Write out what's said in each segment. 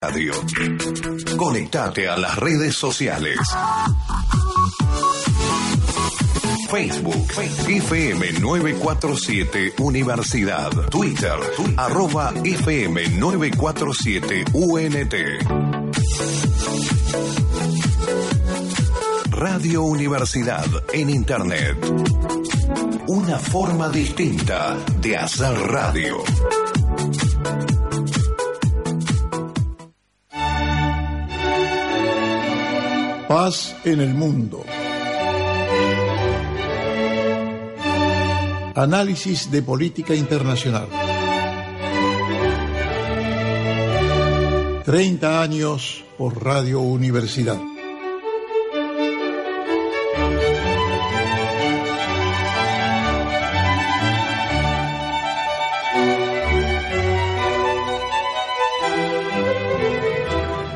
Radio. Conectate a las redes sociales. Facebook, FM 947 Universidad. Twitter, arroba FM 947 UNT. Radio Universidad en Internet. Una forma distinta de hacer radio. Paz en el mundo. Análisis de política internacional. 30 años por Radio Universidad.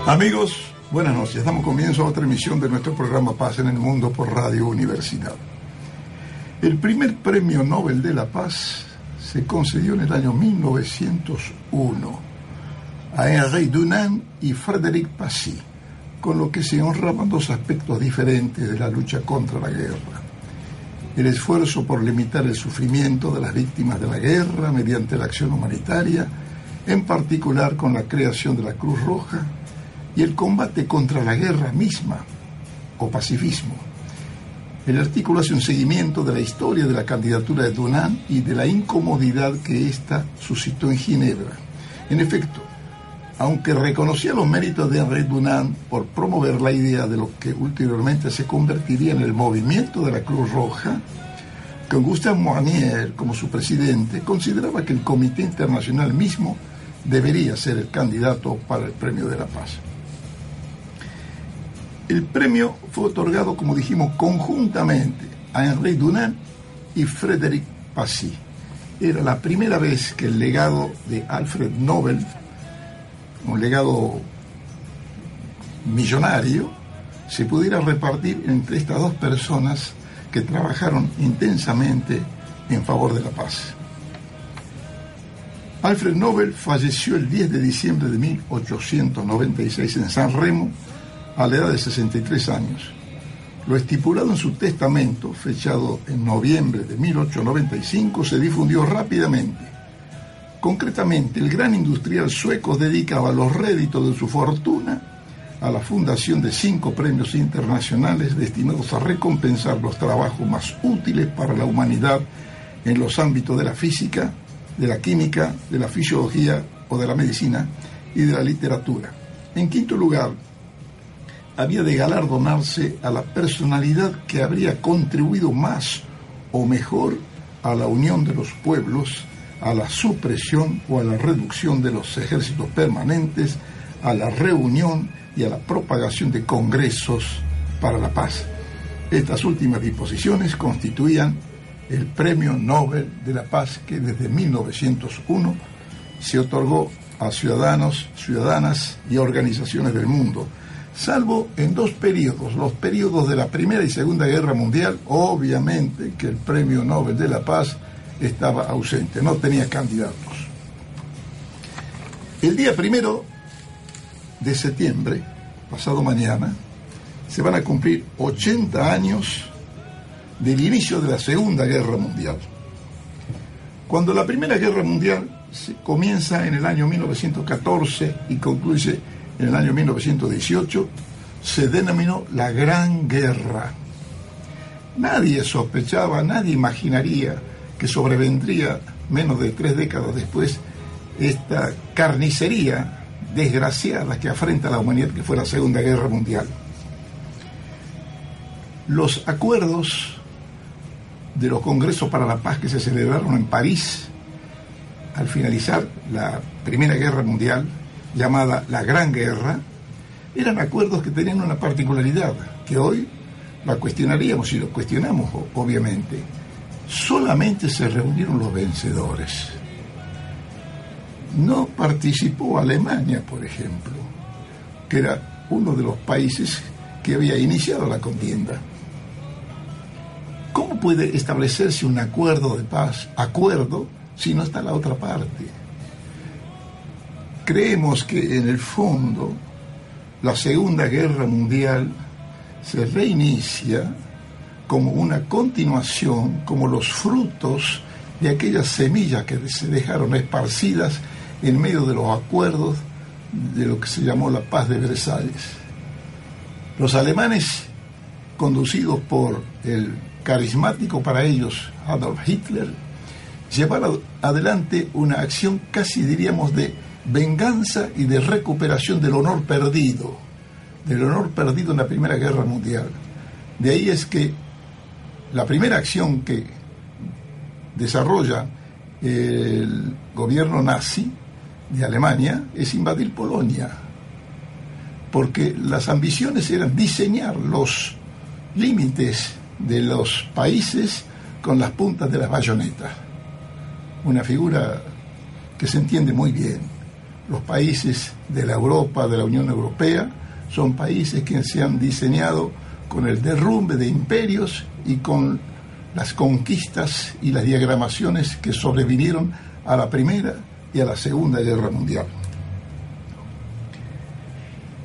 Amigos, buenas noches. Damos comienzo a otra emisión de nuestro programa Paz en el Mundo por Radio Universidad. El primer premio Nobel de la Paz se concedió en el año 1901 a Henri Dunant y Frédéric Passy, con lo que se honraban dos aspectos diferentes de la lucha contra la guerra. El esfuerzo por limitar el sufrimiento de las víctimas de la guerra mediante la acción humanitaria, en particular con la creación de la Cruz Roja, y el combate contra la guerra misma o pacifismo. El artículo hace un seguimiento de la historia de la candidatura de Dunant y de la incomodidad que ésta suscitó en Ginebra. En efecto, aunque reconocía los méritos de Henri Dunant por promover la idea de lo que ulteriormente se convertiría en el movimiento de la Cruz Roja, con Gustave Moinier como su presidente, consideraba que el Comité Internacional mismo debería ser el candidato para el Premio de la Paz. El premio fue otorgado, como dijimos, conjuntamente a Henri Dunant y Frédéric Passy. Era la primera vez que el legado de Alfred Nobel, un legado millonario, se pudiera repartir entre estas dos personas que trabajaron intensamente en favor de la paz. Alfred Nobel falleció el 10 de diciembre de 1896 en San Remo a la edad de 63 años. Lo estipulado en su testamento, fechado en noviembre de 1895, se difundió rápidamente. Concretamente, el gran industrial sueco dedicaba los réditos de su fortuna a la fundación de cinco premios internacionales destinados a recompensar los trabajos más útiles para la humanidad en los ámbitos de la física, de la química, de la fisiología o de la medicina y de la literatura. En quinto lugar, había de galardonarse a la personalidad que habría contribuido más o mejor a la unión de los pueblos, a la supresión o a la reducción de los ejércitos permanentes, a la reunión y a la propagación de congresos para la paz. Estas últimas disposiciones constituían el Premio Nobel de la Paz que desde 1901 se otorgó a ciudadanos, ciudadanas y organizaciones del mundo, salvo en dos periodos, los periodos de la Primera y Segunda Guerra Mundial, obviamente que el Premio Nobel de la Paz estaba ausente, no tenía candidatos. El día primero de septiembre, pasado mañana, se van a cumplir 80 años del inicio de la Segunda Guerra Mundial. Cuando la Primera Guerra Mundial se comienza en el año 1914 y concluye en el año 1918, se denominó la Gran Guerra. Nadie sospechaba, nadie imaginaría que sobrevendría menos de tres décadas después esta carnicería desgraciada que afrenta a la humanidad, que fue la Segunda Guerra Mundial. Los acuerdos de los congresos para la paz que se celebraron en París al finalizar la Primera Guerra Mundial, llamada la Gran Guerra, eran acuerdos que tenían una particularidad, que hoy la cuestionaríamos y lo cuestionamos, obviamente. Solamente se reunieron los vencedores. No participó Alemania, por ejemplo, que era uno de los países que había iniciado la contienda. ¿Cómo puede establecerse un acuerdo de paz, acuerdo, si no está la otra parte? Creemos que en el fondo la Segunda Guerra Mundial se reinicia como una continuación, como los frutos de aquellas semillas que se dejaron esparcidas en medio de los acuerdos de lo que se llamó la paz de Versalles. Los alemanes, conducidos por el carismático para ellos Adolf Hitler, llevaron adelante una acción casi diríamos de venganza y de recuperación del honor perdido, del honor perdido en la Primera Guerra Mundial. De ahí es que la primera acción que desarrolla el gobierno nazi de Alemania es invadir Polonia, porque las ambiciones eran diseñar los límites de los países con las puntas de las bayonetas. Una figura que se entiende muy bien. Los países de la Europa, de la Unión Europea, son países que se han diseñado con el derrumbe de imperios y con las conquistas y las diagramaciones que sobrevinieron a la Primera y a la Segunda Guerra Mundial.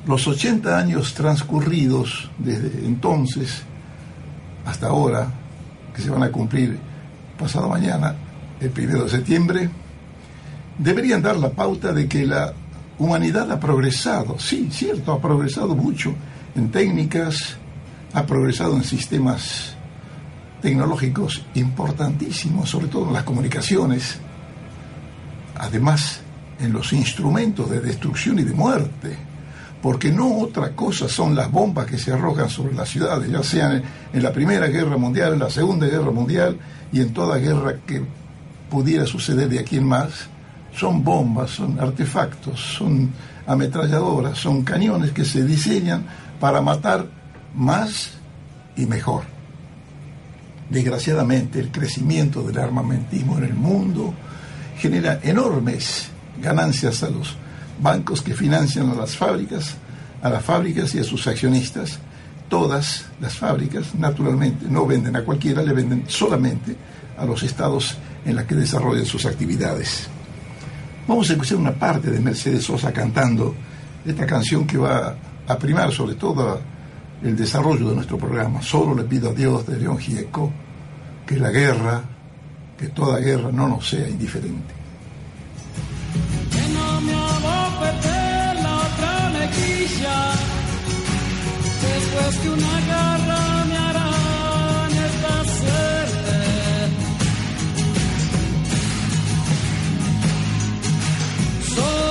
Los 80 años transcurridos desde entonces hasta ahora, que se van a cumplir pasado mañana, el primero de septiembre, deberían dar la pauta de que la humanidad ha progresado. Sí, cierto, ha progresado mucho en técnicas, ha progresado en sistemas tecnológicos importantísimos, sobre todo en las comunicaciones, además en los instrumentos de destrucción y de muerte, porque no otra cosa son las bombas que se arrojan sobre las ciudades, ya sean en la Primera Guerra Mundial, en la Segunda Guerra Mundial y en toda guerra que pudiera suceder de aquí en más, son bombas, son artefactos, son ametralladoras, son cañones que se diseñan para matar más y mejor. Desgraciadamente, el crecimiento del armamentismo en el mundo genera enormes ganancias a los bancos que financian a las fábricas, a las fábricas y a sus accionistas. Todas las fábricas, naturalmente, no venden a cualquiera, le venden solamente a los estados en los que desarrollan sus actividades. Vamos a escuchar una parte de Mercedes Sosa cantando esta canción que va a primar sobre todo el desarrollo de nuestro programa. Solo le pido a Dios de León Gieco que la guerra, que toda guerra no nos sea indiferente. Después que una garra Solo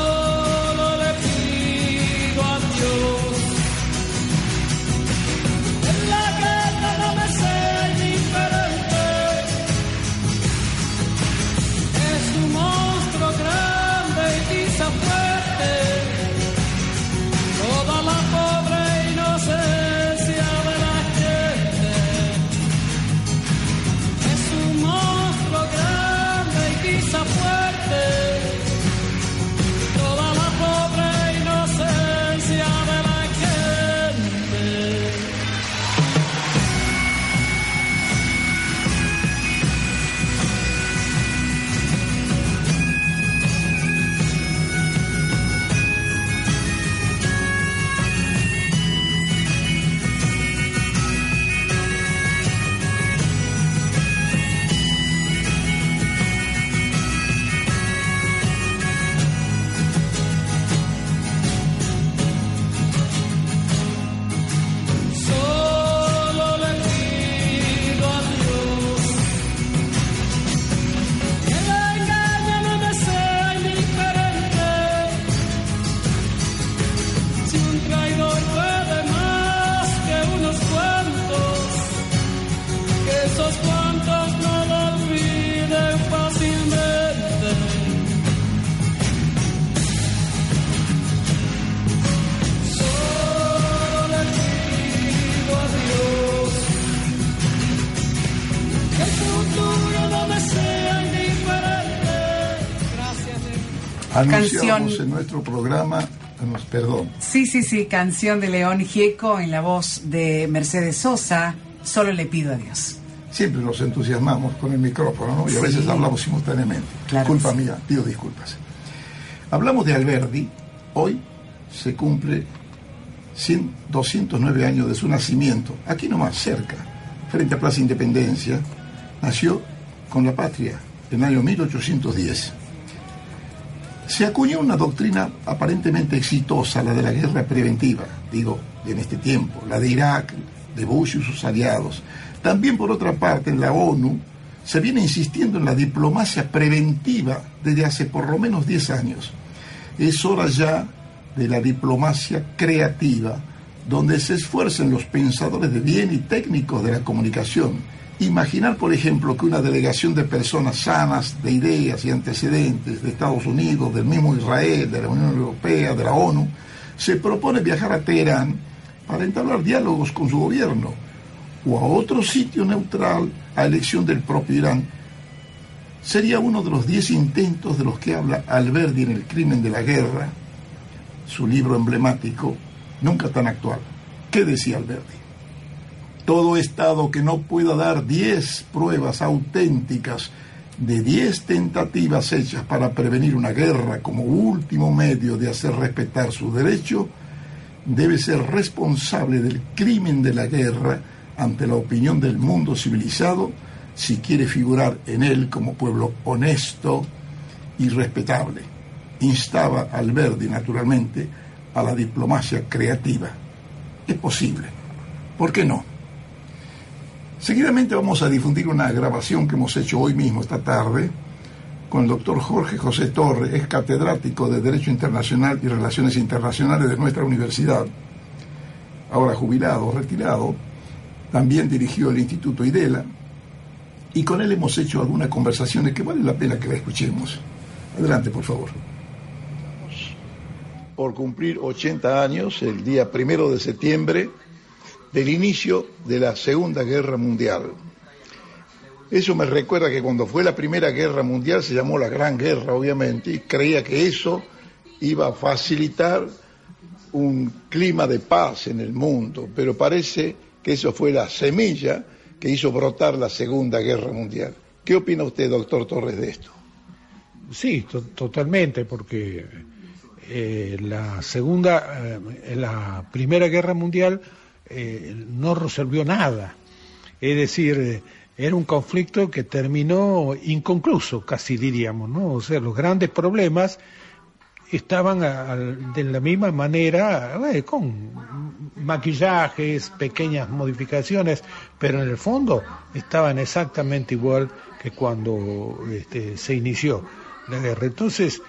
Canción. en nuestro programa, perdón, Sí, sí, sí, canción de León Gieco en la voz de Mercedes Sosa, solo le pido a Dios. siempre nos entusiasmamos con el micrófono ¿no? y a veces hablamos simultáneamente. Claro Culpa sí. mía, pido disculpas. Hablamos de Alberdi, hoy se cumple 100, 209 años de su nacimiento, aquí nomás cerca, frente a Plaza Independencia, nació con la patria en el año 1810. Se acuñó una doctrina aparentemente exitosa, la de la guerra preventiva, digo, en este tiempo, la de Irak, de Bush y sus aliados. También, por otra parte, en la ONU se viene insistiendo en la diplomacia preventiva desde hace por lo menos 10 años. Es hora ya de la diplomacia creativa, donde se esfuercen los pensadores de bien y técnicos de la comunicación. Imaginar, por ejemplo, que una delegación de personas sanas, de ideas y antecedentes de Estados Unidos, del mismo Israel, de la Unión Europea, de la ONU, se propone viajar a Teherán para entablar diálogos con su gobierno o a otro sitio neutral a elección del propio Irán, sería uno de los diez intentos de los que habla Alberdi en El crimen de la guerra, su libro emblemático, nunca tan actual. ¿Qué decía Alberti? Todo Estado que no pueda dar diez pruebas auténticas de diez tentativas hechas para prevenir una guerra como último medio de hacer respetar su derecho, debe ser responsable del crimen de la guerra ante la opinión del mundo civilizado si quiere figurar en él como pueblo honesto y respetable instaba Alberdi, naturalmente, a la diplomacia creativa. Es posible. ¿Por qué no? Seguidamente vamos a difundir una grabación que hemos hecho hoy mismo, esta tarde, con el doctor Jorge José Torre, es catedrático de Derecho Internacional y Relaciones Internacionales de nuestra universidad, ahora jubilado, retirado, también dirigió el Instituto IDELA, y con él hemos hecho algunas conversaciones que vale la pena que la escuchemos. Adelante, por favor. Por cumplir 80 años, el día primero de septiembre, del inicio de la Segunda Guerra Mundial. Eso me recuerda que cuando fue la Primera Guerra Mundial se llamó la Gran Guerra, obviamente, y creía que eso iba a facilitar un clima de paz en el mundo, pero parece que eso fue la semilla que hizo brotar la Segunda Guerra Mundial. ¿Qué opina usted, doctor Torres, de esto? Sí, totalmente, porque eh, la segunda, eh, la primera guerra mundial eh, no resolvió nada. Es decir, era un conflicto que terminó inconcluso, casi diríamos, ¿no? O sea, los grandes problemas estaban de la misma manera, con maquillajes, pequeñas modificaciones, pero en el fondo estaban exactamente igual que cuando este, se inició la guerra. Entonces,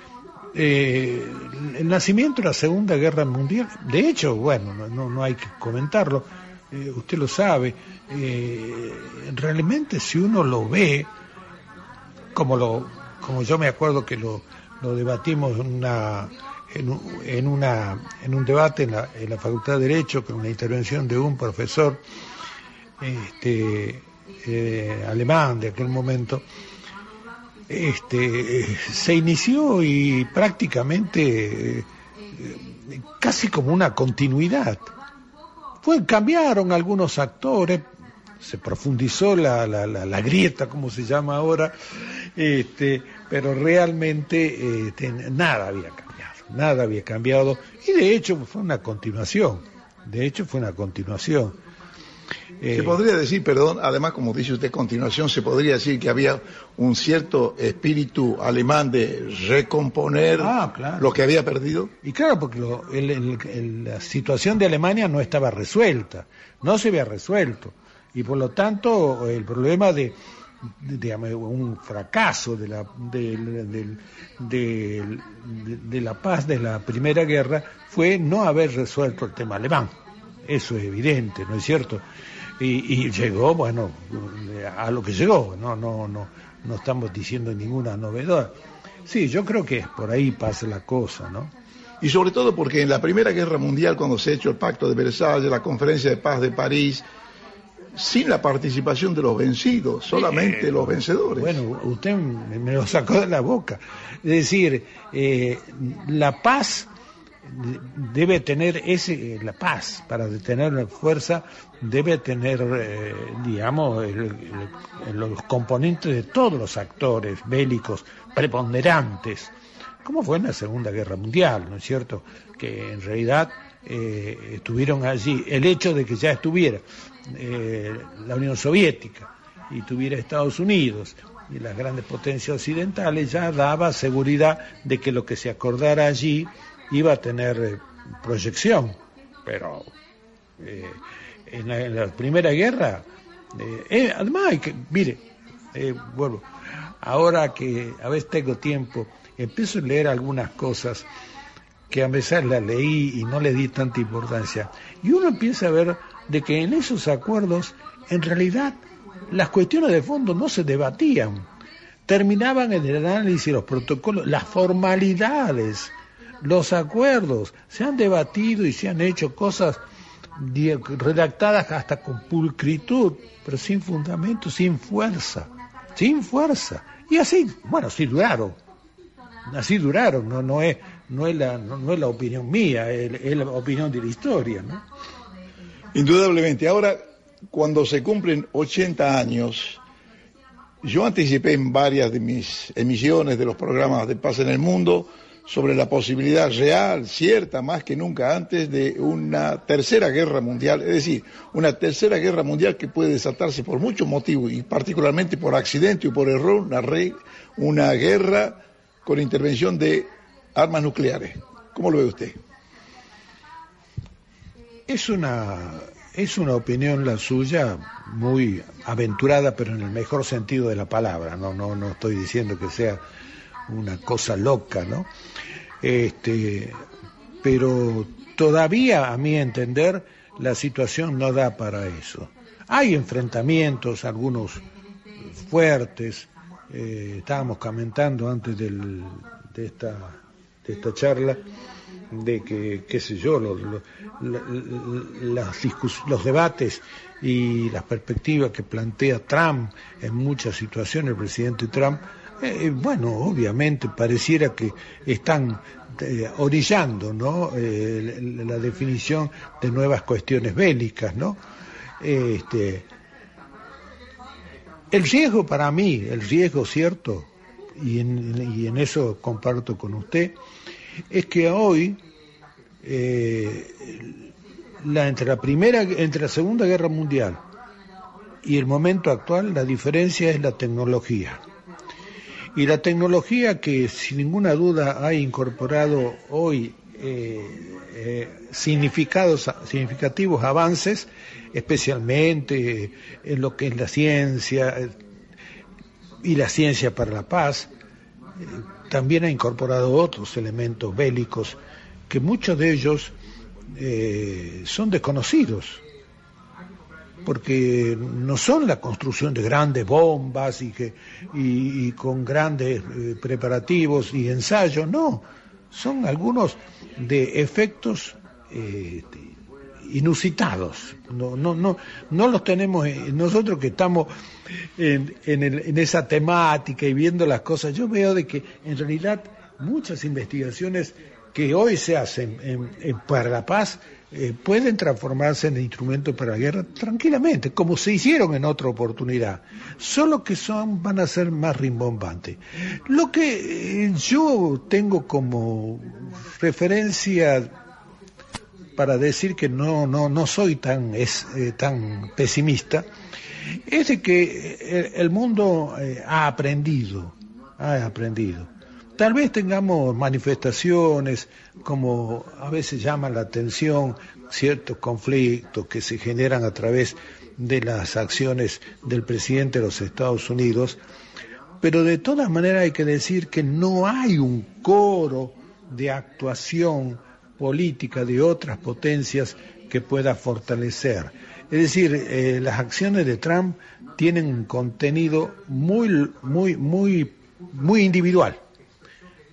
eh, el nacimiento de la Segunda Guerra Mundial, de hecho, bueno, no, no hay que comentarlo, eh, usted lo sabe, eh, realmente si uno lo ve, como, lo, como yo me acuerdo que lo, lo debatimos en en, una, en un debate en la, en la Facultad de Derecho con una intervención de un profesor este, alemán de aquel momento, este, se inició y prácticamente casi como una continuidad. Fue, cambiaron algunos actores, se profundizó la, la, la, grieta, como se llama ahora, este, pero realmente este, nada había cambiado, nada había cambiado y de hecho fue una continuación, de hecho fue una continuación. Se podría decir, perdón, además como dice usted a continuación, se podría decir que había un cierto espíritu alemán de recomponer ah, lo que había perdido. Y claro, porque la situación de Alemania no estaba resuelta, no se había resuelto. Y por lo tanto, el problema de, un fracaso de la, de, de, la paz de la Primera Guerra fue no haber resuelto el tema alemán. Eso es evidente, ¿no es cierto? Y, llegó, bueno, a lo que llegó, no, no, no, no estamos diciendo ninguna novedad. Sí, yo creo que por ahí pasa la cosa, ¿no? Y sobre todo porque en la Primera Guerra Mundial, cuando se ha hecho el Pacto de Versalles, la Conferencia de Paz de París, sin la participación de los vencidos, solamente los vencedores. Bueno, usted me lo sacó de la boca. Es decir, eh, la paz debe tener ese la paz para tener la fuerza debe tener eh, digamos los componentes de todos los actores bélicos preponderantes como fue en la Segunda Guerra Mundial, ¿no es cierto? Que en realidad eh, estuvieron allí, el hecho de que ya estuviera eh, la Unión Soviética y tuviera Estados Unidos y las grandes potencias occidentales ya daba seguridad de que lo que se acordara allí iba a tener eh, proyección. Pero eh, en, la, Primera Guerra, eh, además mire, vuelvo, ahora que a veces tengo tiempo, empiezo a leer algunas cosas que a veces las leí y no le di tanta importancia. Y uno empieza a ver de que en esos acuerdos, en realidad, las cuestiones de fondo no se debatían. Terminaban en el análisis, los protocolos, las formalidades, los acuerdos. Se han debatido y se han hecho cosas redactadas hasta con pulcritud, pero sin fundamento, sin fuerza, sin fuerza. Y así, bueno, sí duraron. Así duraron, no, no, es, no, es, la, no es la opinión mía, es, es la opinión de la historia. ¿no? Indudablemente. Ahora, cuando se cumplen 80 años, yo anticipé en varias de mis emisiones de los programas de paz en el mundo sobre la posibilidad real, cierta, más que nunca antes, de una tercera guerra mundial, es decir, una tercera guerra mundial que puede desatarse por muchos motivos, y particularmente por accidente o por error, una, re, una guerra con intervención de armas nucleares. ¿Cómo lo ve usted? Es una, es una opinión la suya muy aventurada, pero en el mejor sentido de la palabra. No, no, no estoy diciendo que sea una cosa loca, ¿no? Este, pero todavía, a mi entender, la situación no da para eso. Hay enfrentamientos, algunos fuertes. Eh, estábamos comentando antes de, esta, de esta charla de que, qué sé yo, los, los debates y las perspectivas que plantea Trump en muchas situaciones, el presidente Trump, eh, bueno, obviamente pareciera que están eh, orillando ¿no? Eh, la, definición de nuevas cuestiones bélicas. ¿no? Este, el riesgo para mí, el riesgo cierto, y en, y en eso comparto con usted, es que hoy, eh, la, entre la primera, entre la Segunda Guerra Mundial y el momento actual, la diferencia es la tecnología. Y la tecnología que sin ninguna duda ha incorporado hoy eh, eh, significados, significativos avances, especialmente en lo que es la ciencia y la ciencia para la paz, eh, también ha incorporado otros elementos bélicos que muchos de ellos eh, son desconocidos porque no son la construcción de grandes bombas y, que, y, con grandes eh, preparativos y ensayos, no, son algunos de efectos eh, inusitados. No, no, no, no los tenemos eh, nosotros que estamos en, en esa temática y viendo las cosas. Yo veo de que en realidad muchas investigaciones que hoy se hacen en, en, para la paz eh, pueden transformarse en instrumentos para la guerra tranquilamente, como se hicieron en otra oportunidad, solo que son, van a ser más rimbombantes. Lo que eh, yo tengo como referencia para decir que no, no, no soy tan, es, eh, tan pesimista, es de que el, el mundo ha aprendido, ha aprendido Tal vez tengamos manifestaciones, como a veces llaman la atención, ciertos conflictos que se generan a través de las acciones del presidente de los Estados Unidos, pero de todas maneras hay que decir que no hay un coro de actuación política de otras potencias que pueda fortalecer. Es decir, eh, las acciones de Trump tienen un contenido muy, muy, muy, muy individual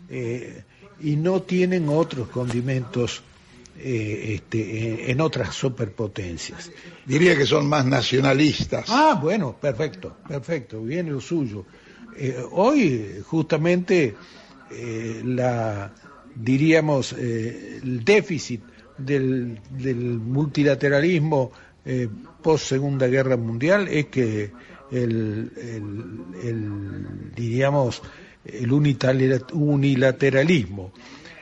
eh, y no tienen otros condimentos eh, este, en otras superpotencias. Diría que son más nacionalistas. Ah, bueno, perfecto, perfecto, viene lo suyo. Eh, hoy justamente eh, la diríamos eh, el déficit del, del multilateralismo post Segunda Guerra Mundial es que el, el, el diríamos el unilateralismo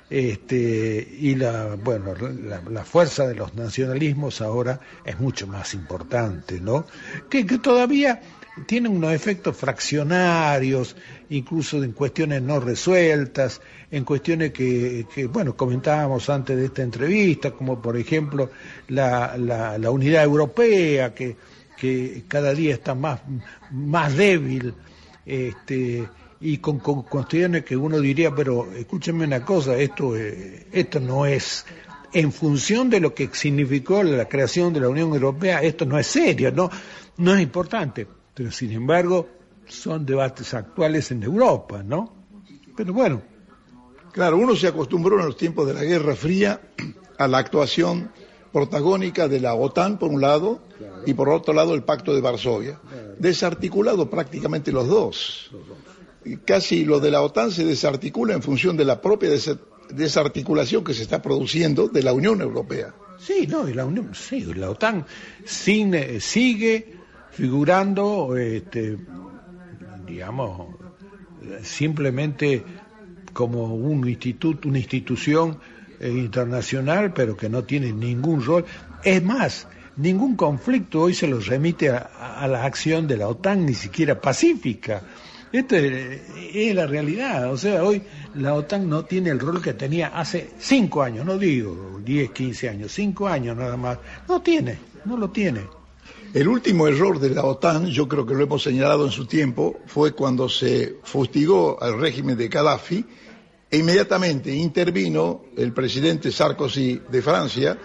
este, y la, bueno, la, fuerza de los nacionalismos ahora es mucho más importante, ¿no? Que, que todavía tienen unos efectos fraccionarios, incluso en cuestiones no resueltas, en cuestiones que, que bueno, comentábamos antes de esta entrevista, como por ejemplo la, la, la unidad europea, que, que cada día está más, más débil, este, y con, cuestiones que uno diría, pero escúcheme una cosa, esto, eh, esto no es, en función de lo que significó la creación de la Unión Europea, esto no es serio, no, no es importante, pero sin embargo son debates actuales en Europa, ¿no? Pero bueno. Claro, uno se acostumbró en los tiempos de la Guerra Fría a la actuación protagónica de la OTAN por un lado y por otro lado el Pacto de Varsovia. Desarticulado prácticamente los dos casi lo de la OTAN se desarticula en función de la propia desarticulación que se está produciendo de la Unión Europea. Sí, no, la Unión, sí, la OTAN sigue, sigue figurando, este, digamos, simplemente como un instituto, una institución eh, internacional, pero que no tiene ningún rol. Es más, ningún conflicto hoy se los remite a la acción de la OTAN, ni siquiera pacífica. Esto es, la realidad. O sea, hoy la OTAN no tiene el rol que tenía hace cinco años, no digo 10, 15 años, cinco años nada más. No tiene, no lo tiene. El último error de la OTAN, yo creo que lo hemos señalado en su tiempo, fue cuando se fustigó al régimen de Gaddafi e inmediatamente intervino el presidente Sarkozy de Francia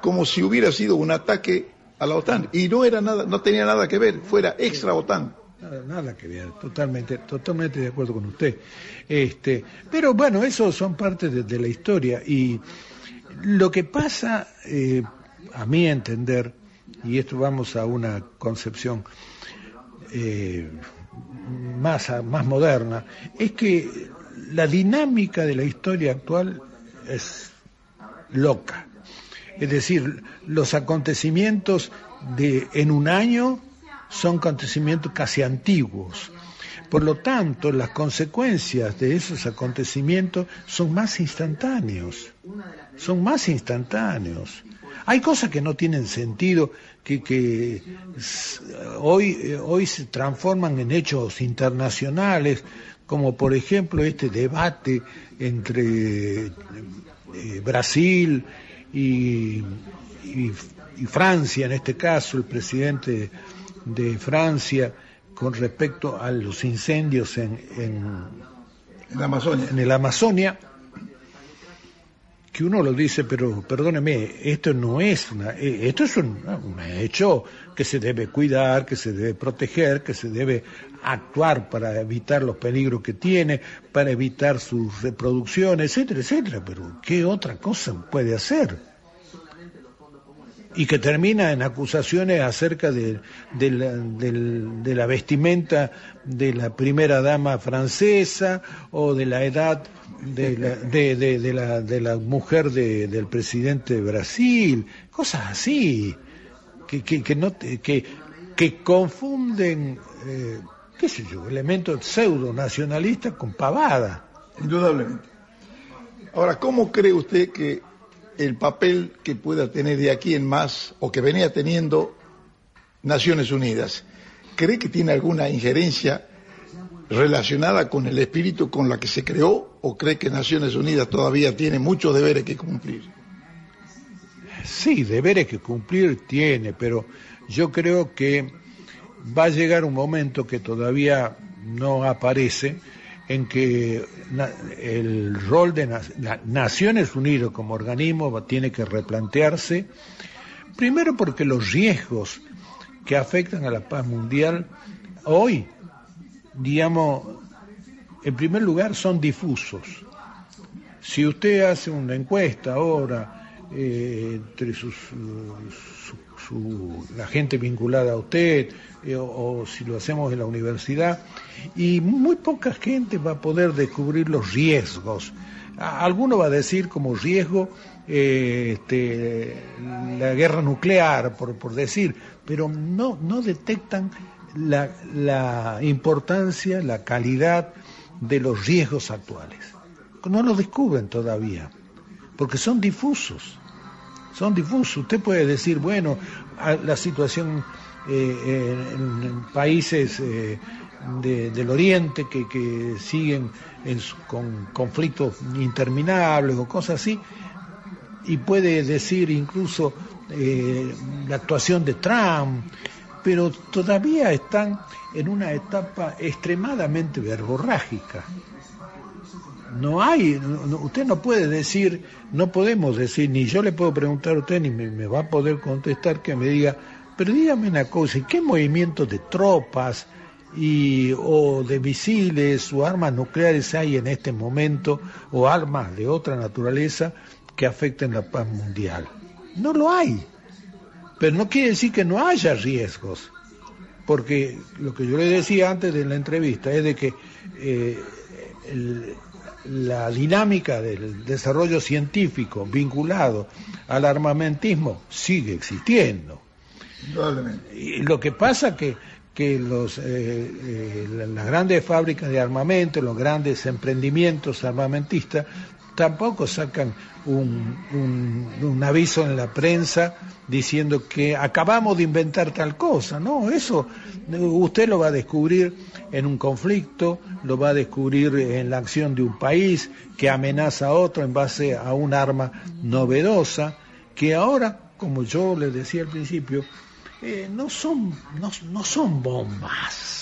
como si hubiera sido un ataque a la OTAN y no era nada, no tenía nada que ver, fuera extra OTAN. Nada, nada que ver, totalmente, totalmente de acuerdo con usted. Este, pero bueno, eso son parte de, la historia y lo que pasa, eh, a mi entender, y esto vamos a una concepción eh, más, más moderna, es que la dinámica de la historia actual es loca. Es decir, los acontecimientos de en un año son acontecimientos casi antiguos. Por lo tanto, las consecuencias de esos acontecimientos son más instantáneos, son más instantáneos. Hay cosas que no tienen sentido, que, hoy, hoy se transforman en hechos internacionales, como por ejemplo este debate entre eh, Brasil y, y Francia, en este caso el presidente de Francia con respecto a los incendios en, en, la Amazonia. en el Amazonia, que uno lo dice, pero perdóneme, esto no es una, eh, esto es un, un, hecho que se debe cuidar, que se debe proteger, que se debe actuar para evitar los peligros que tiene, para evitar su reproducción, etcétera, etcétera. Pero ¿qué otra cosa puede hacer? Y que termina en acusaciones acerca de, la, vestimenta de la primera dama francesa o de la edad de la, mujer del presidente de Brasil, cosas así, que confunden, eh, qué sé yo, elementos pseudo nacionalistas con pavada. Indudablemente. Ahora, ¿cómo cree usted que el papel que pueda tener de aquí en más o que venía teniendo Naciones Unidas. ¿Cree que tiene alguna injerencia relacionada con el espíritu con la que se creó o cree que Naciones Unidas todavía tiene muchos deberes que cumplir? Sí, deberes que cumplir tiene, pero yo creo que va a llegar un momento que todavía no aparece, en que el rol de Naciones Unidas como organismo tiene que replantearse, primero porque los riesgos que afectan a la paz mundial hoy, digamos, en primer lugar son difusos. Si usted hace una encuesta ahora eh, entre sus, la gente vinculada a usted, eh, o, si lo hacemos en la universidad, y muy poca gente va a poder descubrir los riesgos. Alguno va a decir como riesgo eh, este, la guerra nuclear, por, por decir, pero no, no detectan la, la importancia, la calidad de los riesgos actuales. No los descubren todavía, porque son difusos. Son difusos. Usted puede decir, bueno, la situación eh, en, países eh, del Oriente que, que siguen con conflictos interminables o cosas así, y puede decir incluso eh, la actuación de Trump, pero todavía están en una etapa extremadamente verborrágica. No hay, usted no puede decir, no podemos decir, ni yo le puedo preguntar a usted, ni me, va a poder contestar que me diga, pero dígame una cosa, ¿qué movimientos de tropas y, o de misiles o armas nucleares hay en este momento, o armas de otra naturaleza que afecten la paz mundial? No lo hay. Pero no quiere decir que no haya riesgos, porque lo que yo le decía antes de la entrevista es de que eh, la dinámica del desarrollo científico vinculado al armamentismo sigue existiendo. Y lo que pasa que que los, eh, eh, las grandes fábricas de armamento, los grandes emprendimientos armamentistas, tampoco sacan un, aviso en la prensa diciendo que acabamos de inventar tal cosa. No, eso usted lo va a descubrir en un conflicto, lo va a descubrir en la acción de un país que amenaza a otro en base a un arma novedosa, que ahora, como yo le decía al principio, eh, no, son, no, no son bombas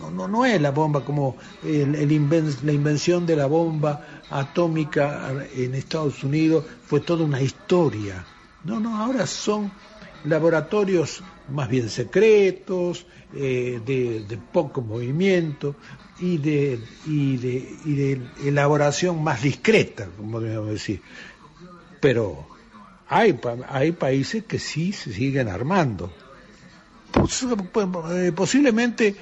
no, no, no es la bomba como el, la invención de la bomba atómica en Estados Unidos fue toda una historia. No, no, ahora son laboratorios más bien secretos, eh, de, poco movimiento y de, y, de, y de elaboración más discreta, como debemos decir. Pero hay, hay países que sí se siguen armando. Eh, posiblemente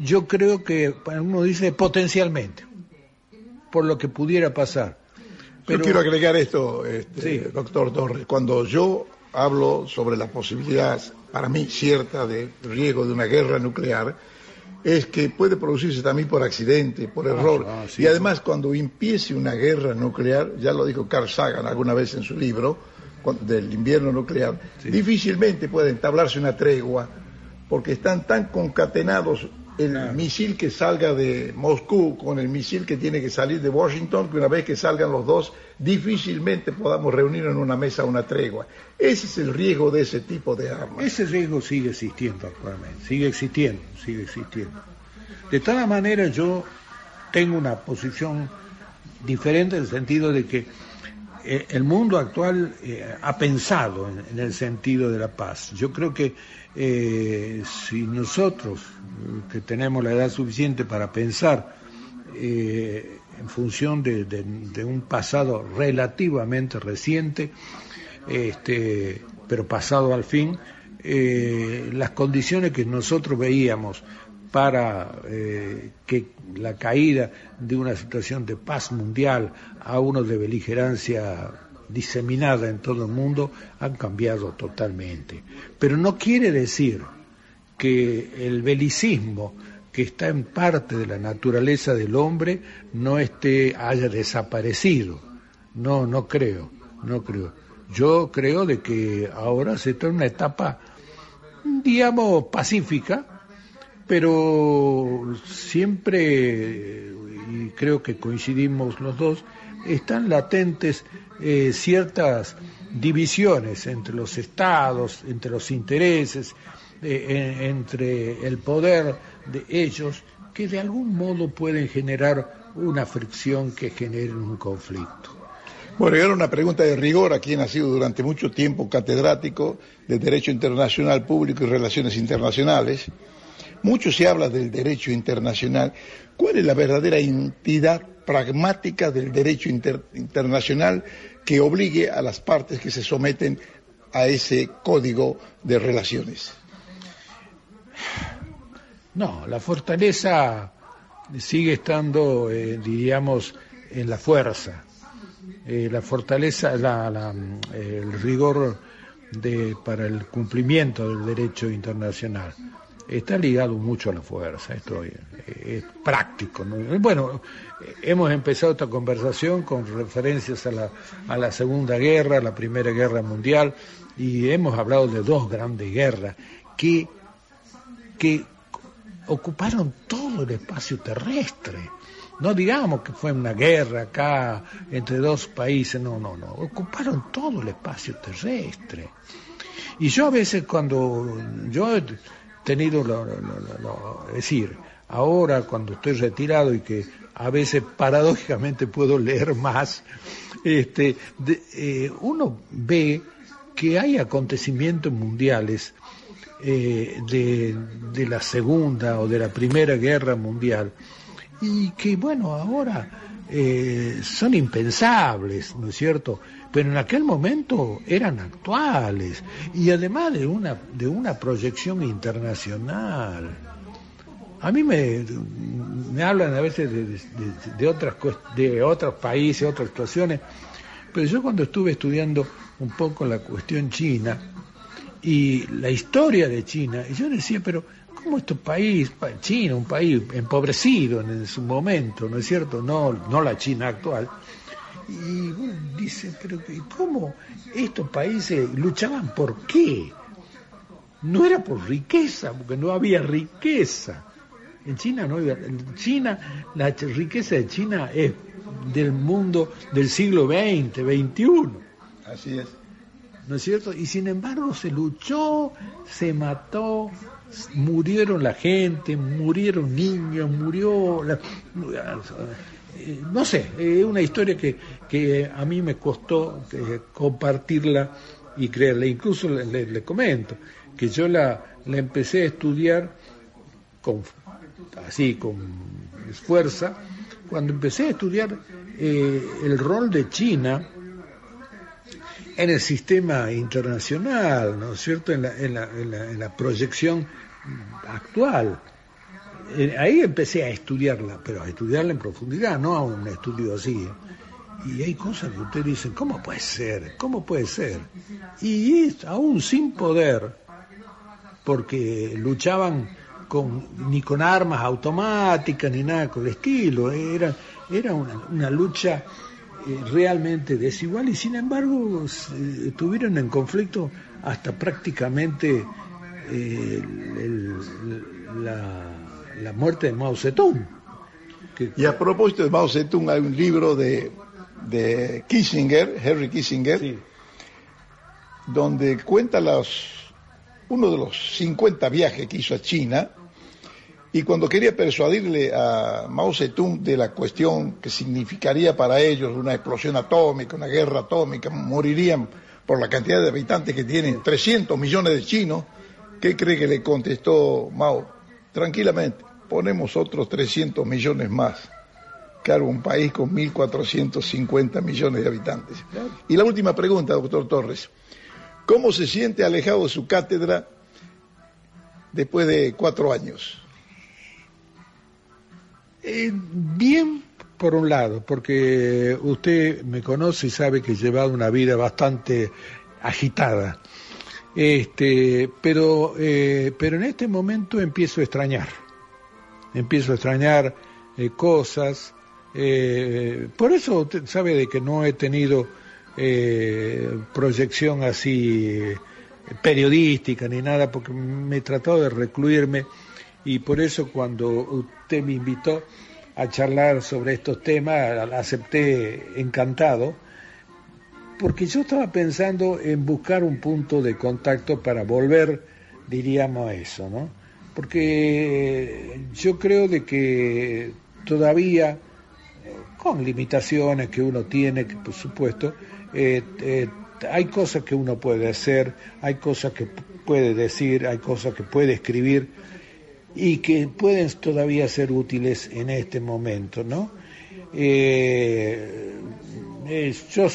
yo creo que uno dice potencialmente, por lo que pudiera pasar. Pero... Yo quiero agregar esto, este, doctor Torres. Cuando yo hablo sobre la posibilidad, para mí cierta, de riesgo de una guerra nuclear, es que puede producirse también por accidente, por ah, error. Ah, y además, cuando empiece una guerra nuclear, ya lo dijo Carl Sagan alguna vez en su libro, del invierno nuclear, difícilmente puede entablarse una tregua, porque están tan concatenados el misil que salga de Moscú con el misil que tiene que salir de Washington, que una vez que salgan los dos, difícilmente podamos reunirnos en una mesa una tregua. Ese es el riesgo de ese tipo de armas. Ese riesgo sigue existiendo actualmente, sigue existiendo, sigue existiendo. De tal manera yo tengo una posición diferente en el sentido de que eh, el mundo actual eh, ha pensado en, el sentido de la paz. Yo creo que eh, si nosotros, que tenemos la edad suficiente para pensar en función de, un pasado relativamente reciente, este, pero pasado al fin, las condiciones que nosotros veíamos para eh, que la caída de una situación de paz mundial a uno de beligerancia diseminada en todo el mundo han cambiado totalmente. Pero no quiere decir que el belicismo que está en parte de la naturaleza del hombre no esté haya desaparecido. No, no creo, no creo. Yo creo de que ahora se está en una etapa digamos pacífica, pero siempre, y creo que coincidimos los dos, están latentes eh, ciertas divisiones entre los estados, entre los intereses, eh, entre el poder de ellos, que de algún modo pueden generar una fricción que genere un conflicto. Bueno, y ahora una pregunta de rigor a quien ha sido durante mucho tiempo catedrático de Derecho Internacional Público y Relaciones Internacionales. Mucho se habla del derecho internacional. ¿Cuál es la verdadera entidad pragmática del derecho internacional que obligue a las partes que se someten a ese código de relaciones? No, la fortaleza sigue estando, eh, diríamos, en la fuerza. Eh, la fortaleza, el rigor para el cumplimiento del derecho internacional está ligado mucho a la fuerza, esto es, práctico. ¿no? Bueno, hemos empezado esta conversación con referencias a la, a la Segunda Guerra, a la Primera Guerra Mundial, y hemos hablado de dos grandes guerras que, que ocuparon todo el espacio terrestre. No digamos que fue una guerra acá entre dos países, no, no, no, ocuparon todo el espacio terrestre. Y yo a veces cuando yo tenido, lo, es decir, ahora cuando estoy retirado y que a veces paradójicamente puedo leer más, este, eh, uno ve que hay acontecimientos mundiales eh, de, de la Segunda o de la Primera Guerra Mundial y que bueno, ahora eh, son impensables, ¿no es cierto? Pero en aquel momento eran actuales y además de una, de una proyección internacional. A mí me, me hablan a veces de, de- de otras, de otros países, otras situaciones, pero yo cuando estuve estudiando un poco la cuestión china y la historia de China, yo decía, pero ¿cómo este país, pa- China, un país empobrecido en su momento, ¿no es cierto? No, no la China actual. Y uno dice, pero ¿y ¿cómo estos países luchaban por qué? No era por riqueza, porque no había riqueza. En China no había. En China, la riqueza de China es del mundo del siglo XX, XXI. Así es. ¿no es cierto? Y sin embargo se luchó, se mató, murieron la gente, murieron niños, murió... la- eh, no sé, es una historia que, que a mí me costó eh, compartirla y creerla. Incluso le, comento que yo la, empecé a estudiar con, así, con fuerza, cuando empecé a estudiar eh, el rol de China en el sistema internacional, ¿no es cierto?, en la, en la, en la proyección actual. Eh, ahí empecé a estudiarla, pero a estudiarla en profundidad, no a un estudio así. Y hay cosas que ustedes dicen, ¿cómo puede ser? ¿Cómo puede ser? Y es aún sin poder, porque luchaban con, ni con armas automáticas ni nada por el estilo, era, era una, lucha eh, realmente desigual y sin embargo se- estuvieron en conflicto hasta prácticamente eh, la, la muerte de Mao Zedong. que- Y a propósito de Mao Zedong, hay un libro de, de Kissinger, Henry Kissinger, sí, donde cuenta los, uno de los 50 viajes que hizo a China y cuando quería persuadirle a Mao Zedong de la cuestión que significaría para ellos una explosión atómica, una guerra atómica, morirían por la cantidad de habitantes que tienen 300 millones de chinos, ¿qué cree que le contestó Mao? Tranquilamente, ponemos otros 300 millones más. Claro, un país con 1.450 millones de habitantes. Y la última pregunta, doctor Torres. ¿Cómo se siente alejado de su cátedra después de cuatro años? Eh, bien, por un lado, porque usted me conoce y sabe que he llevado una vida bastante agitada. Este, pero, eh, pero en este momento empiezo a extrañar. Empiezo a extrañar eh, cosas. eh, por eso sabe de que no he tenido eh, proyección así eh, periodística ni nada, porque me he tratado de recluirme y por eso cuando usted me invitó a charlar sobre estos temas, acepté encantado, porque yo estaba pensando en buscar un punto de contacto para volver, diríamos, a eso, ¿no? Porque yo creo de que todavía, eh, con limitaciones que uno tiene, por supuesto, eh, eh, hay cosas que uno puede hacer, hay cosas que puede decir, hay cosas que puede escribir y que pueden todavía ser útiles en este momento, ¿no? Eh, eh, yo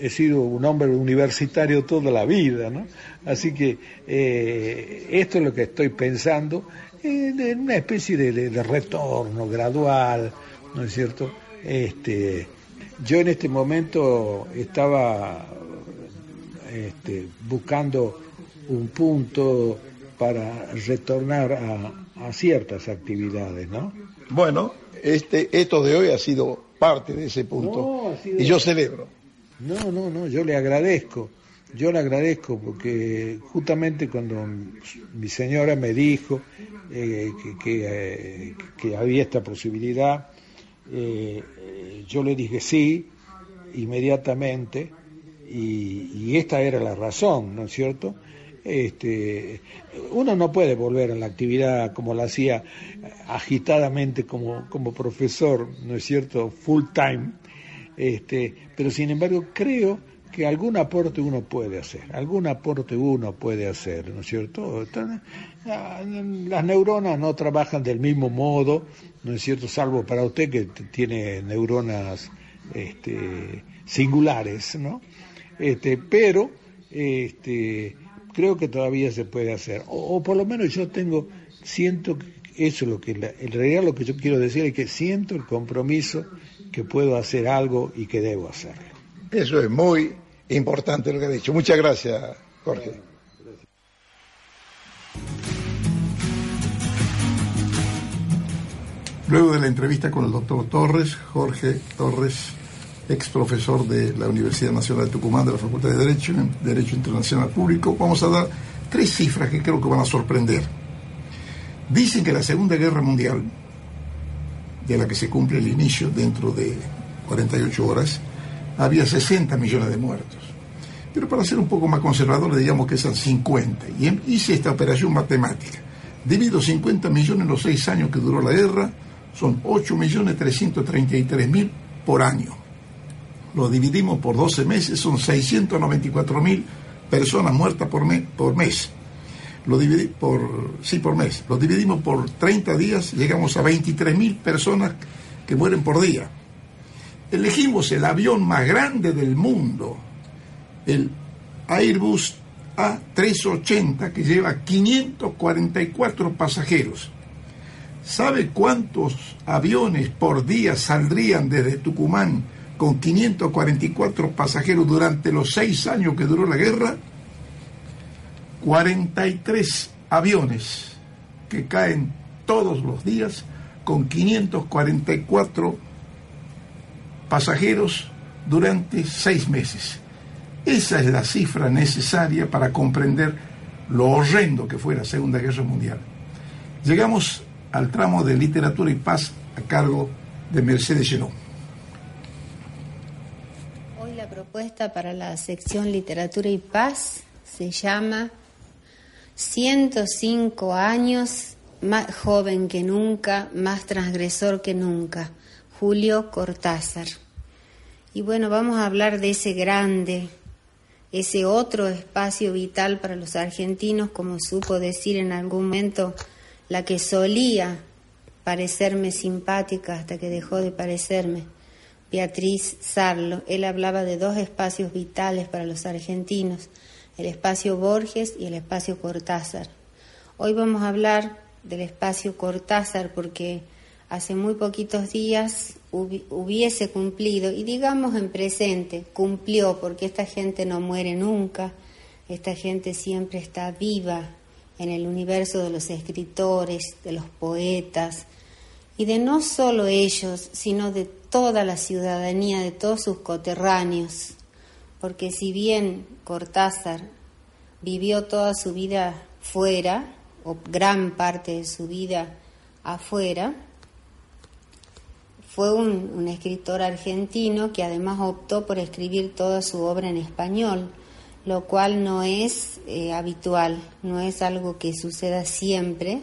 he sido un hombre universitario toda la vida, ¿no? Así que eh, esto es lo que estoy pensando, eh, de una especie de, retorno gradual, ¿no es cierto? Este, yo en este momento estaba este, buscando un punto para retornar a, a ciertas actividades, ¿no? Bueno, este, esto de hoy ha sido parte de ese punto. No, Y yo celebro. No, no, no, yo le agradezco, yo le agradezco porque justamente cuando mi señora me dijo eh, que, que, eh, que había esta posibilidad, eh, eh, yo le dije sí inmediatamente y, y esta era la razón, ¿no es cierto? Este, uno no puede volver a la actividad como la hacía agitadamente como, como profesor, ¿no es cierto? Full time, este, pero sin embargo creo que algún aporte uno puede hacer, algún aporte uno puede hacer, ¿no es cierto? Ah, Las neuronas no trabajan del mismo modo, ¿no es cierto? Salvo para usted que tiene neuronas este, singulares, ¿no? Este, pero este, creo que todavía se puede hacer, o, o por lo menos yo tengo, siento que eso es lo que, la- en realidad lo que yo quiero decir es que siento el compromiso que puedo hacer algo y que debo hacerlo. Eso es muy importante lo que ha dicho. Muchas gracias, Jorge. Luego de la entrevista con el doctor Torres, Jorge Torres, ex profesor de la Universidad Nacional de Tucumán de la Facultad de Derecho, en Derecho Internacional Público, vamos a dar tres cifras que creo que van a sorprender. Dicen que la Segunda Guerra Mundial, de la que se cumple el inicio dentro de 48 horas, había 60 millones de muertos. Pero para ser un poco más conservador, le digamos que son 50. Y em- hice esta operación matemática. Divido 50 millones en los seis años que duró la guerra, son 8 millones 333 mil por año. Lo dividimos por 12 meses, son 694 mil personas muertas por, me- por mes. Lo dividi por, sí, por mes. Lo dividimos por 30 días, llegamos a 23 mil personas que mueren por día. Elegimos el avión más grande del mundo, el Airbus A380, que lleva 544 pasajeros. ¿Sabe cuántos aviones por día saldrían desde Tucumán con 544 pasajeros durante los seis años que duró la guerra? 43 aviones que caen todos los días con 544 pasajeros durante seis meses. Esa es la cifra necesaria para comprender lo horrendo que fue la Segunda Guerra Mundial. Llegamos al tramo de literatura y paz a cargo de Mercedes Llenó. Propuesta para la sección Literatura y Paz se llama 105 años, más joven que nunca, más transgresor que nunca, Julio Cortázar. Y bueno, vamos a hablar de ese grande, ese otro espacio vital para los argentinos, como supo decir en algún momento la que solía parecerme simpática hasta que dejó de parecerme. Beatriz Sarlo. Él hablaba de dos espacios vitales para los argentinos, el espacio Borges y el espacio Cortázar. Hoy vamos a hablar del espacio Cortázar porque hace muy poquitos días hubi- hubiese cumplido, y digamos en presente, cumplió porque esta gente no muere nunca, esta gente siempre está viva en el universo de los escritores, de los poetas, y de no solo ellos, sino de toda la ciudadanía, de todos sus coterráneos, porque si bien Cortázar vivió toda su vida fuera, o gran parte de su vida afuera, fue un, escritor argentino que además optó por escribir toda su obra en español, lo cual no es eh, habitual, no es algo que suceda siempre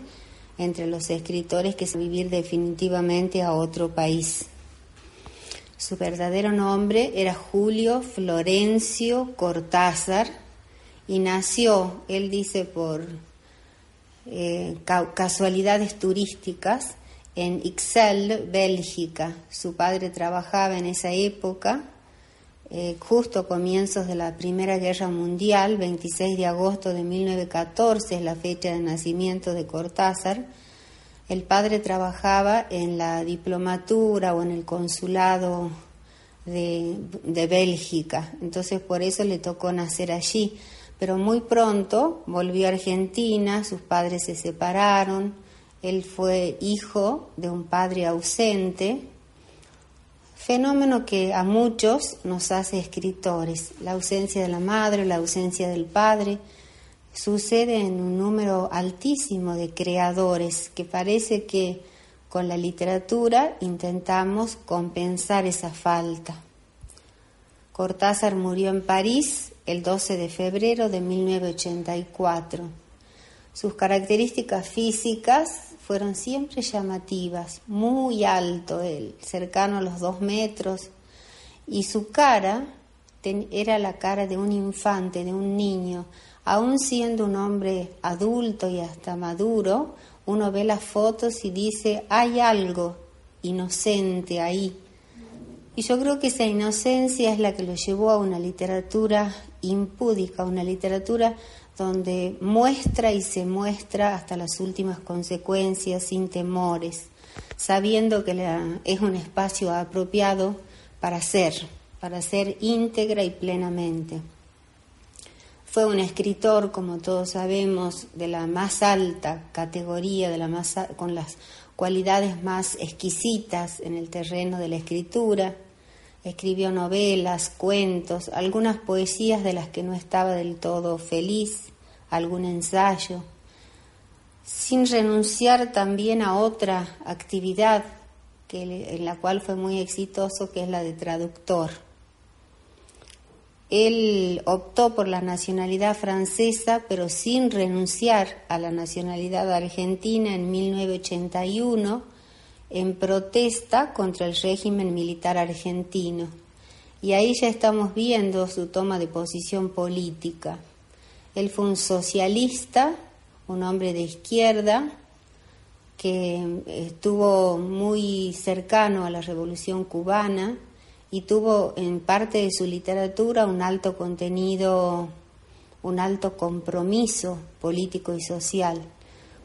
entre los escritores que se vivir definitivamente a otro país. Su verdadero nombre era Julio Florencio Cortázar y nació, él dice, por eh, ca- casualidades turísticas en Ixelles, Bélgica. Su padre trabajaba en esa época, eh, justo comienzos de la Primera Guerra Mundial, 26 de agosto de 1914 es la fecha de nacimiento de Cortázar. El padre trabajaba en la diplomatura o en el consulado de, de Bélgica, entonces por eso le tocó nacer allí. pero muy pronto volvió a Argentina, sus padres se separaron, él fue hijo de un padre ausente, fenómeno que a muchos nos hace escritores. La ausencia de la madre, la ausencia del padre, sucede en un número altísimo de creadores que parece que con la literatura intentamos compensar esa falta. Cortázar murió en París el 12 de febrero de 1984. Sus características físicas fueron siempre llamativas, muy alto él, cercano a los dos metros, y su cara era la cara de un infante, de un niño, aún siendo un hombre adulto y hasta maduro, uno ve las fotos y dice, hay algo inocente ahí. Y yo creo que esa inocencia es la que lo llevó a una literatura impúdica, una literatura donde muestra y se muestra hasta las últimas consecuencias sin temores, sabiendo que es un espacio apropiado para ser, para ser íntegra y plenamente. Fue un escritor, como todos sabemos, de la más alta categoría, de la más, con las cualidades más exquisitas en el terreno de la escritura, Escribió novelas, cuentos, algunas poesías de las que no estaba del todo feliz, algún ensayo, sin renunciar también a otra actividad que, en la cual fue muy exitoso, que es la de traductor. Él optó por la nacionalidad francesa, pero sin renunciar a la nacionalidad argentina en 1981 en protesta contra el régimen militar argentino. Y ahí ya estamos viendo su toma de posición política. Él fue un socialista, un hombre de izquierda, que estuvo muy cercano a la revolución cubana y tuvo en parte de su literatura un alto contenido, un alto compromiso político y social.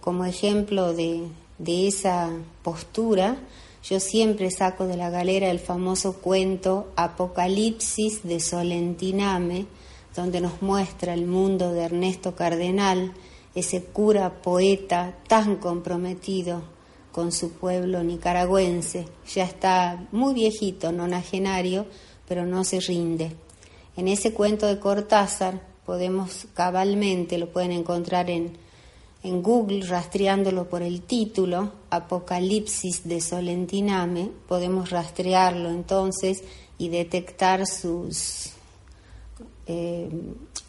Como ejemplo de, de esa postura, yo siempre saco de la galera el famoso cuento Apocalipsis de Solentiname, donde nos muestra el mundo de Ernesto Cardenal, ese cura poeta tan comprometido con su pueblo nicaragüense. Ya está muy viejito, nonagenario, pero no se rinde. En ese cuento de Cortázar podemos cabalmente, lo pueden encontrar en en Google, rastreándolo por el título, Apocalipsis de Solentiname, podemos rastrearlo entonces y detectar sus eh,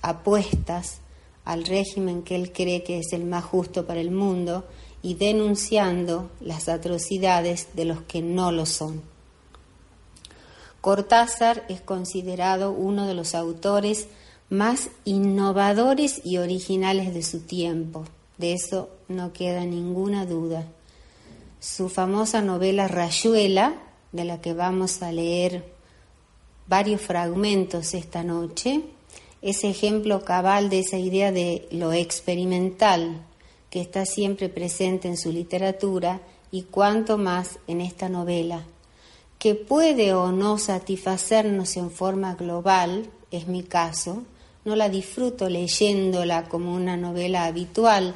apuestas al régimen que él cree que es el más justo para el mundo y denunciando las atrocidades de los que no lo son. Cortázar es considerado uno de los autores más innovadores y originales de su tiempo. De eso no queda ninguna duda. Su famosa novela Rayuela, de la que vamos a leer varios fragmentos esta noche, es ejemplo cabal de esa idea de lo experimental que está siempre presente en su literatura y cuanto más en esta novela, que puede o no satisfacernos en forma global, es mi caso, no la disfruto leyéndola como una novela habitual,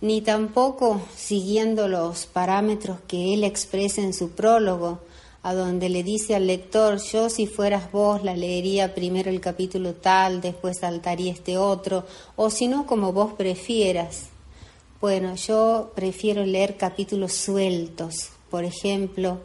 ni tampoco siguiendo los parámetros que él expresa en su prólogo, a donde le dice al lector, yo si fueras vos la leería primero el capítulo tal, después saltaría este otro, o si no como vos prefieras. Bueno, yo prefiero leer capítulos sueltos, por ejemplo,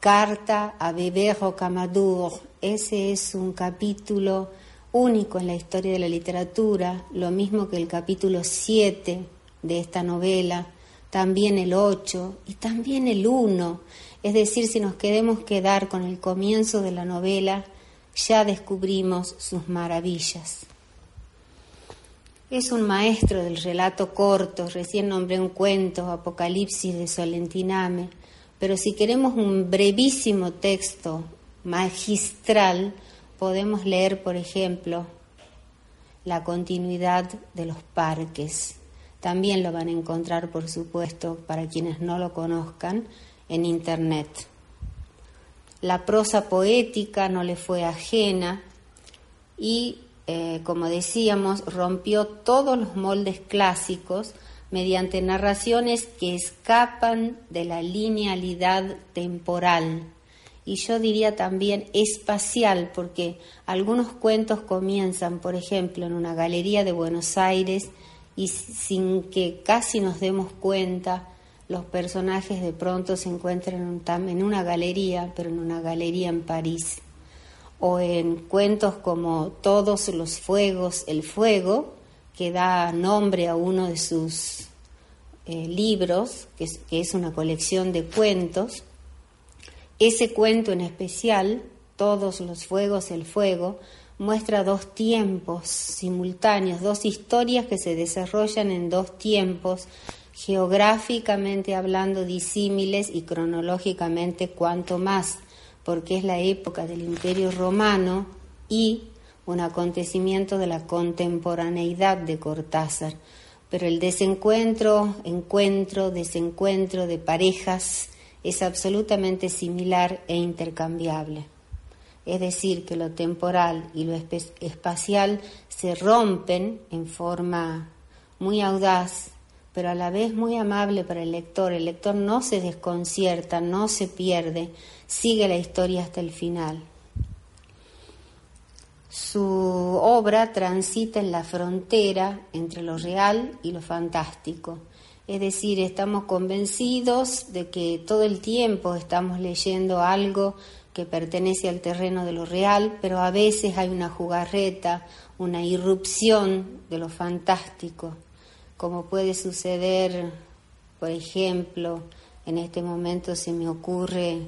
Carta a Bebé Rocamadour. Ese es un capítulo único en la historia de la literatura, lo mismo que el capítulo 7 de esta novela, también el 8 y también el 1. Es decir, si nos queremos quedar con el comienzo de la novela, ya descubrimos sus maravillas. Es un maestro del relato corto, recién nombré un cuento, Apocalipsis de Solentiname, pero si queremos un brevísimo texto magistral, podemos leer, por ejemplo, la continuidad de los parques. También lo van a encontrar, por supuesto, para quienes no lo conozcan, en Internet. La prosa poética no le fue ajena y eh, como decíamos, rompió todos los moldes clásicos mediante narraciones que escapan de la linealidad temporal y yo diría también espacial, porque algunos cuentos comienzan, por ejemplo, en una galería de Buenos Aires y sin que casi nos demos cuenta, los personajes de pronto se encuentran en una galería, pero en una galería en París. O en cuentos como Todos los Fuegos, el Fuego, que da nombre a uno de sus eh, libros, que es una colección de cuentos, ese cuento en especial, Todos los Fuegos, el Fuego, muestra dos tiempos simultáneos, dos historias que se desarrollan en dos tiempos, geográficamente hablando disímiles y cronológicamente cuanto más, porque es la época del Imperio Romano y un acontecimiento de la contemporaneidad de Cortázar. Pero el desencuentro, encuentro, desencuentro de parejas, es absolutamente similar e intercambiable. Es decir, que lo temporal y lo espacial se rompen en forma muy audaz, pero a la vez muy amable para el lector. El lector no se desconcierta, no se pierde, sigue la historia hasta el final. Su obra transita en la frontera entre lo real y lo fantástico es decir, estamos convencidos de que todo el tiempo estamos leyendo algo que pertenece al terreno de lo real, pero a veces hay una jugarreta, una irrupción de lo fantástico, como puede suceder, por ejemplo, en este momento se me ocurre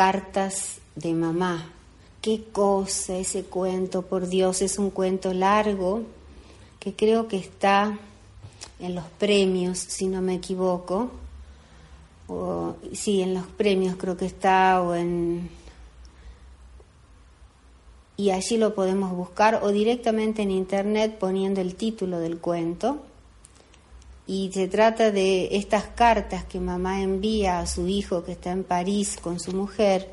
cartas de mamá. Qué cosa ese cuento, por Dios, es un cuento largo que creo que está en los premios, si no me equivoco. O, sí, en los premios creo que está, o en. Y allí lo podemos buscar, o directamente en internet poniendo el título del cuento. Y se trata de estas cartas que mamá envía a su hijo que está en París con su mujer,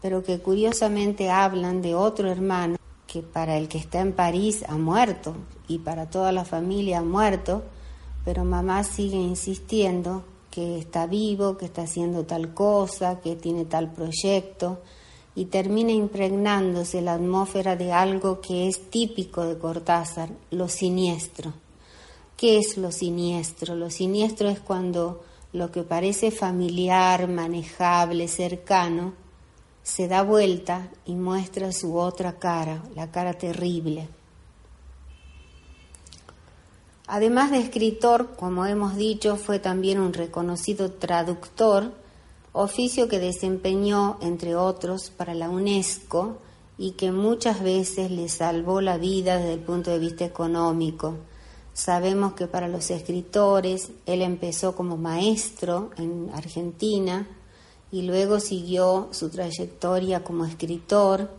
pero que curiosamente hablan de otro hermano que para el que está en París ha muerto y para toda la familia ha muerto pero mamá sigue insistiendo que está vivo, que está haciendo tal cosa, que tiene tal proyecto, y termina impregnándose la atmósfera de algo que es típico de Cortázar, lo siniestro. ¿Qué es lo siniestro? Lo siniestro es cuando lo que parece familiar, manejable, cercano, se da vuelta y muestra su otra cara, la cara terrible. Además de escritor, como hemos dicho, fue también un reconocido traductor, oficio que desempeñó, entre otros, para la UNESCO y que muchas veces le salvó la vida desde el punto de vista económico. Sabemos que para los escritores él empezó como maestro en Argentina y luego siguió su trayectoria como escritor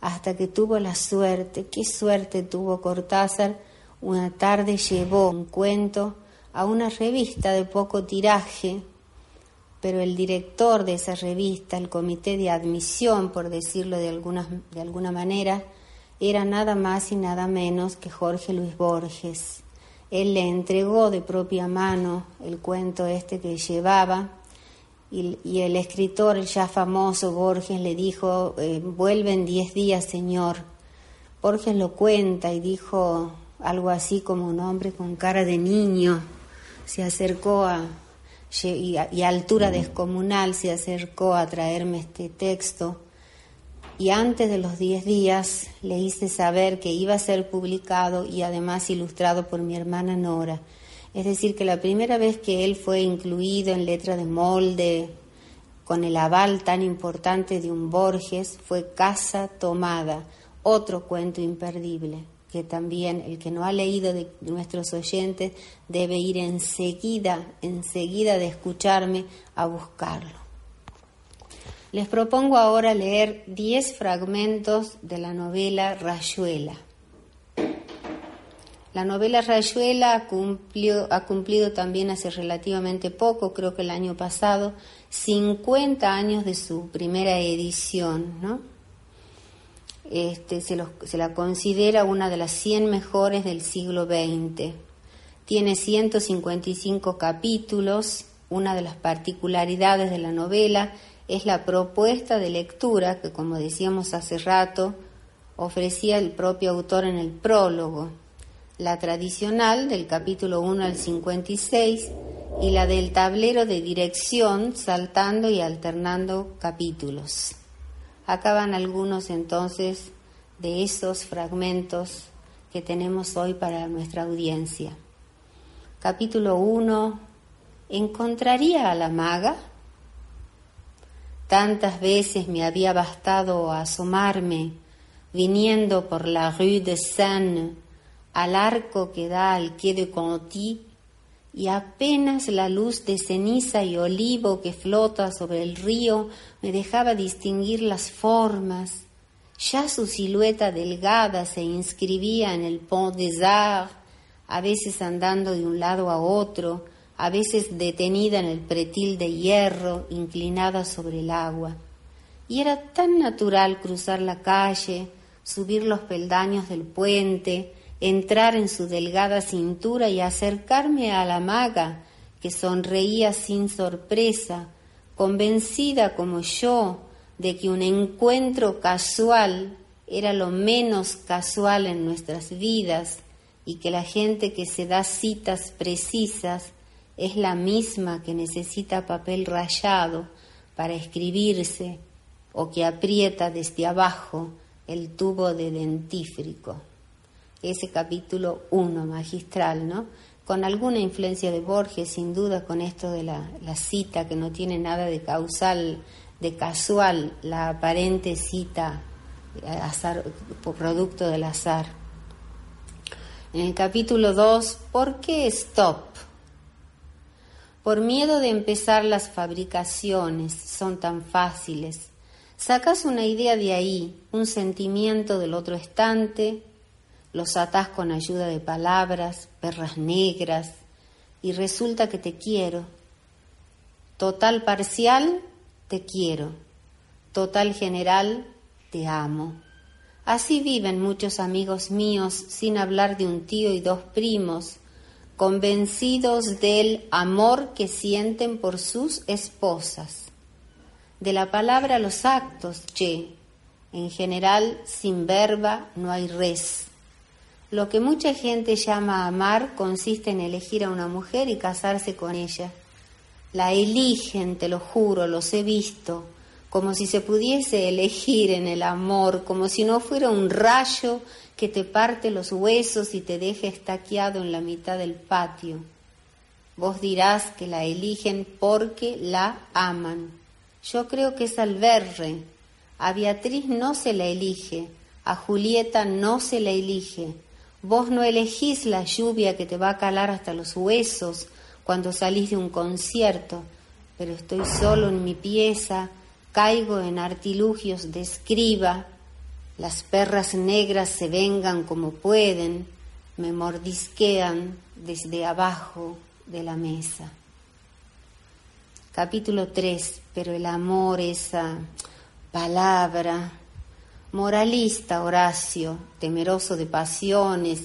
hasta que tuvo la suerte, qué suerte tuvo Cortázar, una tarde llevó un cuento a una revista de poco tiraje, pero el director de esa revista, el comité de admisión, por decirlo de alguna, de alguna manera, era nada más y nada menos que Jorge Luis Borges. Él le entregó de propia mano el cuento este que llevaba y, el escritor, el ya famoso Borges, le dijo, eh, vuelven diez días, señor. Borges lo cuenta y dijo, algo así como un hombre con cara de niño, se acercó a, y a, altura descomunal se acercó a traerme este texto y antes de los diez días le hice saber que iba a ser publicado y además ilustrado por mi hermana Nora. Es decir, que la primera vez que él fue incluido en letra de molde, con el aval tan importante de un Borges, fue Casa Tomada, otro cuento imperdible que también el que no ha leído de nuestros oyentes debe ir enseguida, enseguida de escucharme a buscarlo. Les propongo ahora leer 10 fragmentos de la novela Rayuela. La novela Rayuela ha cumplido también hace relativamente poco, creo que el año pasado, 50 años de su primera edición, ¿no? Este, se, se la considera una de las 100 mejores del siglo XX. Tiene 155 capítulos. Una de las particularidades de la novela es la propuesta de lectura que, como decíamos hace rato, ofrecía el propio autor en el prólogo, la tradicional del capítulo 1 al 56 y la del tablero de dirección saltando y alternando capítulos. Acaban algunos entonces de esos fragmentos que tenemos hoy para nuestra audiencia. Capítulo 1. ¿Encontraría a la maga? Tantas veces me había bastado asomarme viniendo por la rue de Seine al arco que da al quai de Conti y apenas la luz de ceniza y olivo que flota sobre el río me dejaba distinguir las formas. Ya su silueta delgada se inscribía en el Pont des Arts, a veces andando de un lado a otro, a veces detenida en el pretil de hierro inclinada sobre el agua. Y era tan natural cruzar la calle, subir los peldaños del puente, entrar en su delgada cintura y acercarme a la maga, que sonreía sin sorpresa, convencida como yo de que un encuentro casual era lo menos casual en nuestras vidas y que la gente que se da citas precisas es la misma que necesita papel rayado para escribirse o que aprieta desde abajo el tubo de dentífrico. Ese capítulo 1 magistral, ¿no? Con alguna influencia de Borges, sin duda, con esto de la, la cita que no tiene nada de causal, de casual, la aparente cita azar, producto del azar. En el capítulo 2, ¿por qué stop? Por miedo de empezar las fabricaciones, son tan fáciles. Sacas una idea de ahí, un sentimiento del otro estante, los atás con ayuda de palabras, perras negras, y resulta que te quiero. Total parcial, te quiero. Total general, te amo. Así viven muchos amigos míos sin hablar de un tío y dos primos, convencidos del amor que sienten por sus esposas. De la palabra a los actos, che, en general sin verba no hay res. Lo que mucha gente llama amar consiste en elegir a una mujer y casarse con ella. La eligen, te lo juro, los he visto, como si se pudiese elegir en el amor, como si no fuera un rayo que te parte los huesos y te deje estaqueado en la mitad del patio. Vos dirás que la eligen porque la aman. Yo creo que es alberre. A Beatriz no se la elige, a Julieta no se la elige. Vos no elegís la lluvia que te va a calar hasta los huesos cuando salís de un concierto, pero estoy solo en mi pieza, caigo en artilugios de escriba, las perras negras se vengan como pueden, me mordisquean desde abajo de la mesa. Capítulo 3. Pero el amor, esa palabra, moralista Horacio, temeroso de pasiones,